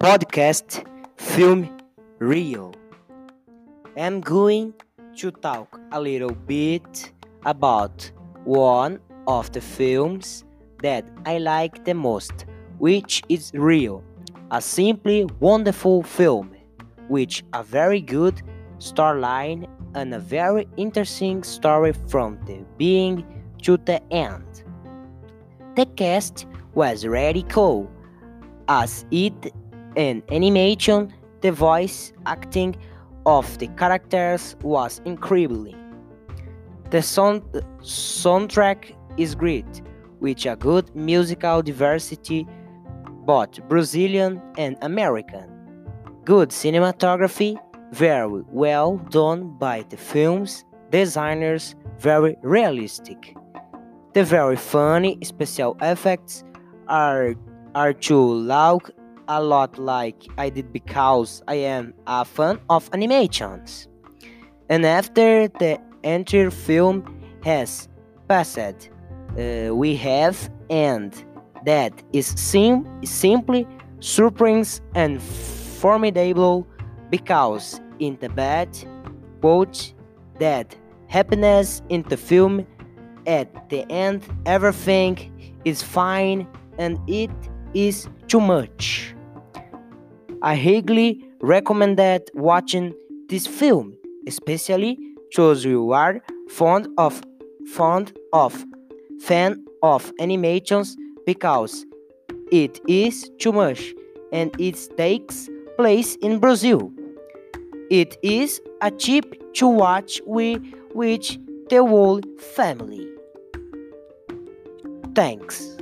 podcast Film Rio. I'm going to talk a little bit about one of the films that I like the most, which is Rio, a simply wonderful film which a very good storyline and a very interesting story from the beginning to the end. The cast was cool, as it in animation, the voice acting of the characters was incredible. The sound soundtrack is great, with a good musical diversity, both Brazilian and American. Good cinematography, very well done by the film's designers, very realistic. The very funny special effects are are too loud a lot like I did because I am a fan of animations. And after the entire film has passed, uh, we have and that is sim- simply surprising and formidable because in the bad quote that happiness in the film at the end everything is fine and it is too much. I highly recommend watching this film, especially those you are fond of fond of fan of animations because it is too much and it takes place in Brazil. It is a cheap to watch with, which the whole family. Thanks.